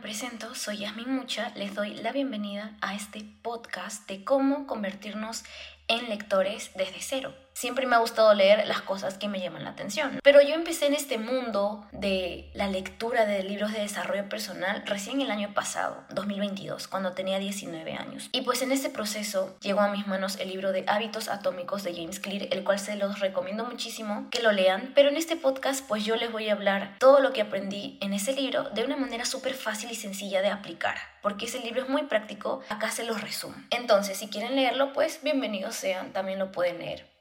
presento, soy Yasmin Mucha, les doy la bienvenida a este podcast de cómo convertirnos en lectores desde cero. Siempre me ha gustado leer las cosas que me llaman la atención. Pero yo empecé en este mundo de la lectura de libros de desarrollo personal recién el año pasado, 2022, cuando tenía 19 años. Y pues en ese proceso llegó a mis manos el libro de Hábitos Atómicos de James Clear, el cual se los recomiendo muchísimo que lo lean. Pero en este podcast pues yo les voy a hablar todo lo que aprendí en ese libro de una manera súper fácil y sencilla de aplicar. Porque ese libro es muy práctico, acá se los resumo. Entonces, si quieren leerlo, pues bienvenidos sean, también lo pueden leer.